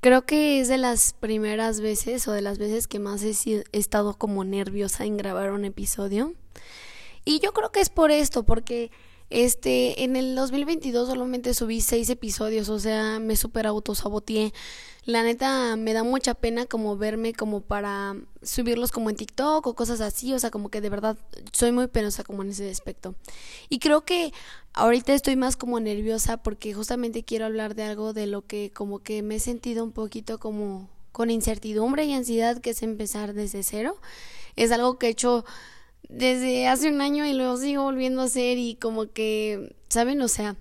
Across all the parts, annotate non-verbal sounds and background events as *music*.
Creo que es de las primeras veces o de las veces que más he, estado como nerviosa en grabar un episodio. Y yo creo que es por esto, porque este, en el 2022 solamente subí seis episodios, o sea, me super autosaboteé. La neta me da mucha pena como verme como para subirlos como en TikTok o cosas así, o sea, como que de verdad soy muy penosa como en ese aspecto. Y creo que ahorita estoy más como nerviosa porque justamente quiero hablar de algo de lo que como que me he sentido un poquito como con incertidumbre y ansiedad, que es empezar desde cero. Es algo que he hecho desde hace un año y luego sigo volviendo a hacer y como que, ¿saben? O sea,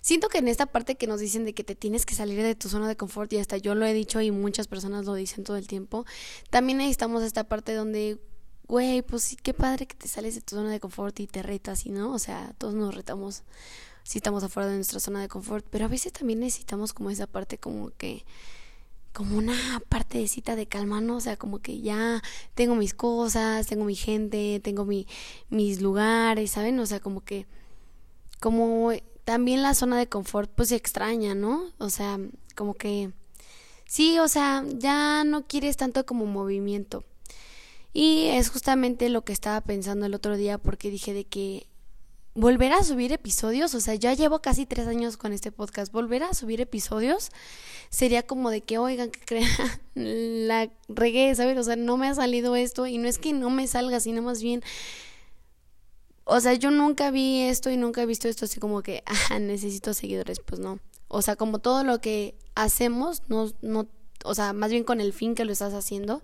siento que en esta parte que nos dicen de que te tienes que salir de tu zona de confort y hasta yo lo he dicho y muchas personas lo dicen todo el tiempo, también necesitamos esta parte donde, güey, pues sí, qué padre que te sales de tu zona de confort y te retas, ¿y no? O sea, todos nos retamos si estamos afuera de nuestra zona de confort, pero a veces también necesitamos como esa parte como que como una partecita de calma, ¿no? O sea, como que ya tengo mis cosas, tengo mi gente, tengo mi, mis lugares, ¿saben? O sea, como que, como también la zona de confort, pues se extraña, ¿no? O sea, como que, sí, o sea, ya no quieres tanto como movimiento. Y es justamente lo que estaba pensando el otro día porque dije de que volver a subir episodios, o sea, ya llevo casi tres años con este podcast, volver a subir episodios sería como de que, oigan, que crean, *laughs* la regué, ¿sabes? O sea, no me ha salido esto y no es que no me salga, sino más bien, o sea, yo nunca vi esto y nunca he visto esto así como que, ah, necesito seguidores, pues no. O sea, como todo lo que hacemos, no, no, o sea, más bien con el fin que lo estás haciendo,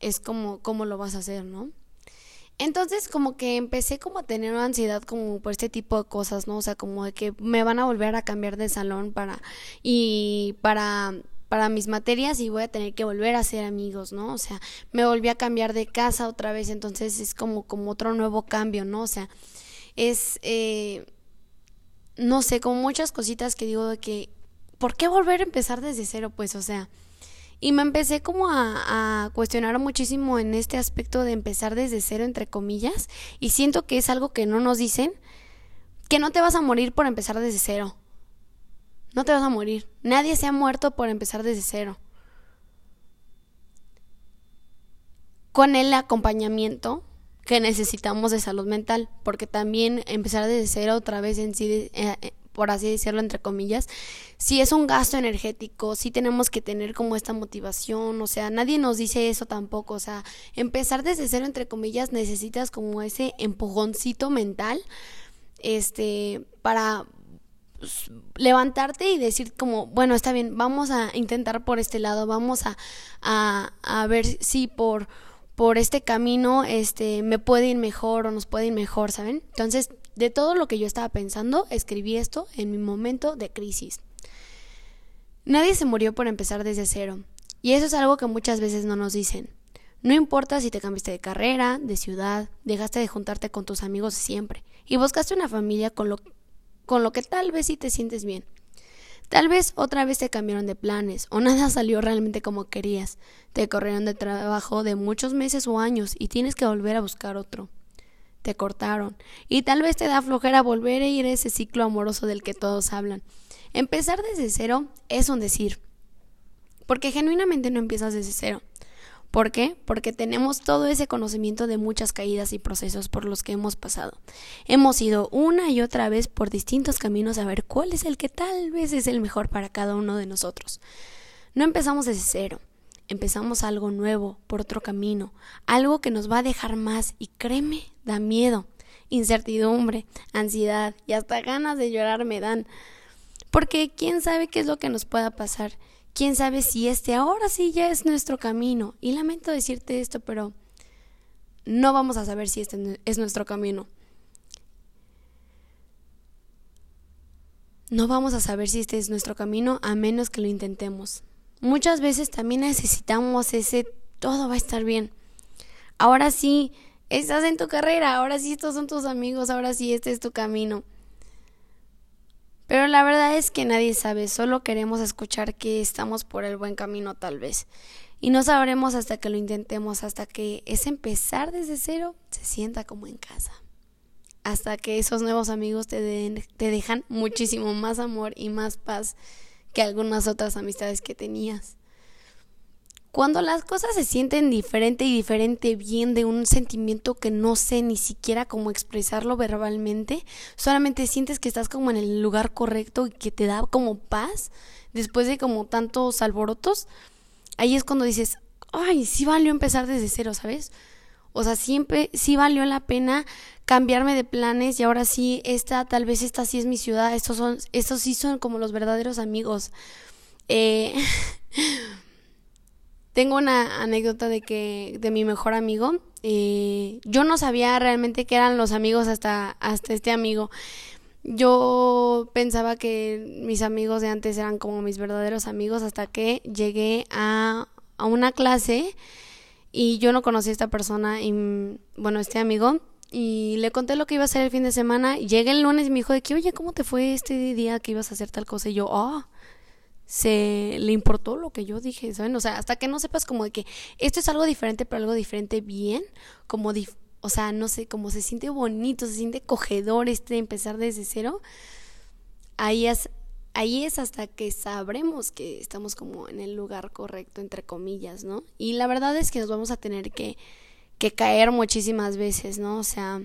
es como, cómo lo vas a hacer, ¿no? Entonces como que empecé como a tener una ansiedad como por este tipo de cosas, ¿no? O sea, como de que me van a volver a cambiar de salón para y para para mis materias y voy a tener que volver a ser amigos, ¿no? O sea, me volví a cambiar de casa otra vez, entonces es como como otro nuevo cambio, ¿no? O sea, es eh, no sé, como muchas cositas que digo de que ¿por qué volver a empezar desde cero? Pues, o sea, y me empecé como a, a, cuestionar muchísimo en este aspecto de empezar desde cero, entre comillas, y siento que es algo que no nos dicen, que no te vas a morir por empezar desde cero. No te vas a morir. Nadie se ha muerto por empezar desde cero. Con el acompañamiento que necesitamos de salud mental, porque también empezar desde cero otra vez en sí, eh, por así decirlo, entre comillas, si es un gasto energético, si tenemos que tener como esta motivación, o sea, nadie nos dice eso tampoco, o sea, empezar desde cero, entre comillas, necesitas como ese empujoncito mental, este, para pues, levantarte y decir como, bueno, está bien, vamos a intentar por este lado, vamos a, a, a ver si por por este camino este me puede ir mejor o nos puede ir mejor, ¿saben? Entonces, de todo lo que yo estaba pensando, escribí esto en mi momento de crisis. Nadie se murió por empezar desde cero, y eso es algo que muchas veces no nos dicen. No importa si te cambiaste de carrera, de ciudad, dejaste de juntarte con tus amigos siempre y buscaste una familia con lo, con lo que tal vez sí te sientes bien. Tal vez otra vez te cambiaron de planes o nada salió realmente como querías. Te corrieron de trabajo de muchos meses o años y tienes que volver a buscar otro te cortaron y tal vez te da flojera volver a ir a ese ciclo amoroso del que todos hablan. Empezar desde cero es un decir, porque genuinamente no empiezas desde cero. ¿Por qué? Porque tenemos todo ese conocimiento de muchas caídas y procesos por los que hemos pasado. Hemos ido una y otra vez por distintos caminos a ver cuál es el que tal vez es el mejor para cada uno de nosotros. No empezamos desde cero empezamos algo nuevo, por otro camino, algo que nos va a dejar más y créeme, da miedo, incertidumbre, ansiedad y hasta ganas de llorar me dan. Porque quién sabe qué es lo que nos pueda pasar, quién sabe si este ahora sí ya es nuestro camino. Y lamento decirte esto, pero no vamos a saber si este es nuestro camino. No vamos a saber si este es nuestro camino a menos que lo intentemos. Muchas veces también necesitamos ese todo va a estar bien. Ahora sí, estás en tu carrera, ahora sí estos son tus amigos, ahora sí este es tu camino. Pero la verdad es que nadie sabe, solo queremos escuchar que estamos por el buen camino tal vez. Y no sabremos hasta que lo intentemos, hasta que ese empezar desde cero se sienta como en casa. Hasta que esos nuevos amigos te, den, te dejan muchísimo más amor y más paz que algunas otras amistades que tenías. Cuando las cosas se sienten diferente y diferente bien de un sentimiento que no sé ni siquiera cómo expresarlo verbalmente, solamente sientes que estás como en el lugar correcto y que te da como paz después de como tantos alborotos, ahí es cuando dices, ay, sí valió empezar desde cero, ¿sabes? O sea, siempre sí valió la pena cambiarme de planes y ahora sí, esta, tal vez esta sí es mi ciudad, estos son, estos sí son como los verdaderos amigos. Eh, *laughs* tengo una anécdota de que, de mi mejor amigo, eh, yo no sabía realmente que eran los amigos hasta, hasta este amigo. Yo pensaba que mis amigos de antes eran como mis verdaderos amigos hasta que llegué a, a una clase y yo no conocí a esta persona y bueno, este amigo y le conté lo que iba a hacer el fin de semana. Llegué el lunes y me dijo de que, oye, ¿cómo te fue este día que ibas a hacer tal cosa? Y yo, ah, se le importó lo que yo dije, ¿saben? O sea, hasta que no sepas como de que esto es algo diferente, pero algo diferente bien, como, o sea, no sé, como se siente bonito, se siente cogedor este empezar desde cero, ahí es, ahí es hasta que sabremos que estamos como en el lugar correcto, entre comillas, ¿no? Y la verdad es que nos vamos a tener que que caer muchísimas veces, ¿no? O sea...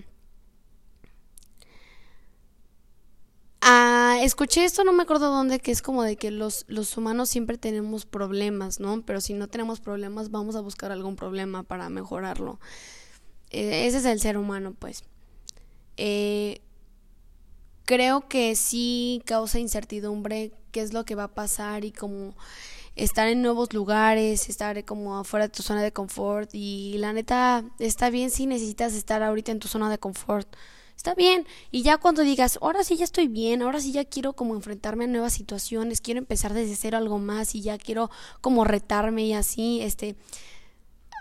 Ah, escuché esto, no me acuerdo dónde, que es como de que los, los humanos siempre tenemos problemas, ¿no? Pero si no tenemos problemas, vamos a buscar algún problema para mejorarlo. Eh, ese es el ser humano, pues. Eh, creo que sí causa incertidumbre qué es lo que va a pasar y como estar en nuevos lugares, estar como afuera de tu zona de confort y la neta está bien si necesitas estar ahorita en tu zona de confort. Está bien. Y ya cuando digas, ahora sí ya estoy bien, ahora sí ya quiero como enfrentarme a nuevas situaciones, quiero empezar desde cero algo más y ya quiero como retarme y así, este,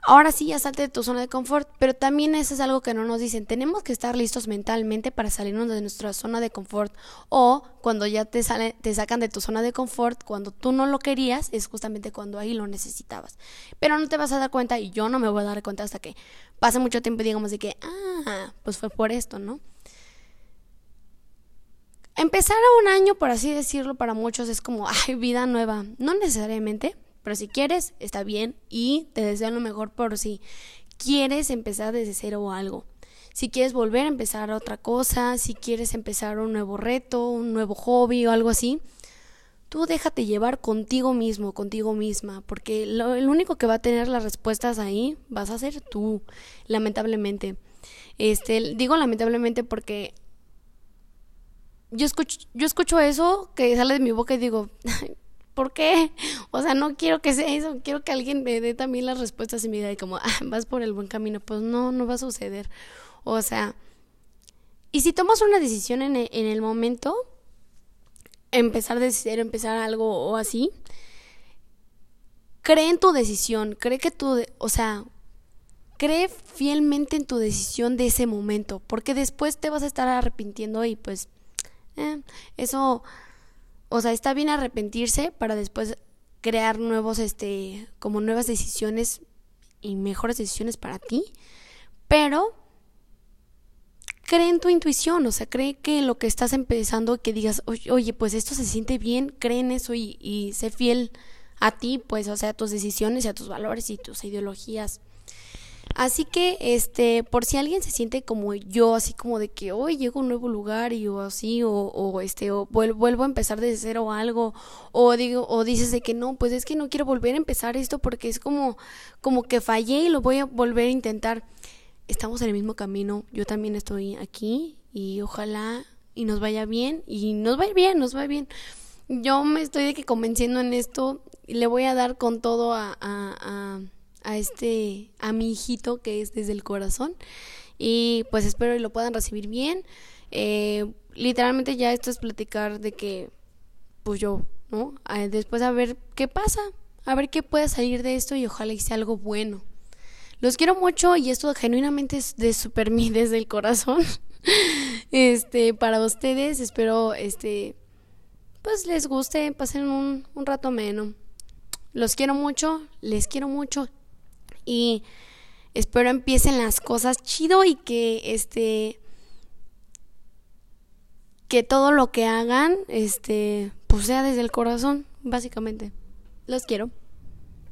ahora sí ya salte de tu zona de confort, pero también eso es algo que no nos dicen. Tenemos que estar listos mentalmente para salirnos de nuestra zona de confort o cuando ya te sale, te sacan de tu zona de confort, cuando tú no lo querías, es justamente cuando ahí lo necesitabas. Pero no te vas a dar cuenta y yo no me voy a dar cuenta hasta que pase mucho tiempo y digamos de que, ah, pues fue por esto, ¿no? Empezar a un año, por así decirlo, para muchos es como, ay, vida nueva. No necesariamente, pero si quieres, está bien y te deseo lo mejor por si quieres empezar desde cero o algo. Si quieres volver a empezar otra cosa, si quieres empezar un nuevo reto, un nuevo hobby o algo así, tú déjate llevar contigo mismo, contigo misma, porque lo, el único que va a tener las respuestas ahí vas a ser tú, lamentablemente. Este, digo lamentablemente porque yo yo escucho eso que sale de mi boca y digo, *laughs* ¿por qué? O sea, no quiero que sea eso, quiero que alguien me dé también las respuestas y me diga como, ah, vas por el buen camino. Pues no, no va a suceder. O sea, y si tomas una decisión en el, en el momento, empezar de cero, empezar algo o así, cree en tu decisión, cree que tú, o sea, cree fielmente en tu decisión de ese momento, porque después te vas a estar arrepintiendo y pues, eh, eso o sea, está bien arrepentirse para después crear nuevos, este, como nuevas decisiones y mejores decisiones para ti, pero cree en tu intuición, o sea, cree que lo que estás empezando, que digas, oye, pues esto se siente bien, cree en eso y, y sé fiel a ti, pues, o sea, a tus decisiones y a tus valores y tus ideologías. Así que, este, por si alguien se siente como yo, así como de que hoy llego a un nuevo lugar y o así, o, o este, o vuelvo a empezar desde cero algo, o digo, o dices de que no, pues es que no quiero volver a empezar esto porque es como, como que fallé y lo voy a volver a intentar. Estamos en el mismo camino, yo también estoy aquí y ojalá y nos vaya bien, y nos va bien, nos va bien. Yo me estoy de que convenciendo en esto, y le voy a dar con todo a, a a este, a mi hijito que es desde el corazón. Y pues espero que lo puedan recibir bien. Eh, literalmente ya esto es platicar de que, pues yo, ¿no? después a ver qué pasa, a ver qué puede salir de esto y ojalá sea algo bueno. Los quiero mucho y esto genuinamente es de super mí *laughs* desde el corazón. *laughs* este, para ustedes, espero, este, pues les guste, pasen un, un rato menos. Los quiero mucho, les quiero mucho y espero empiecen las cosas chido y que este que todo lo que hagan este pues sea desde el corazón, básicamente. Los quiero.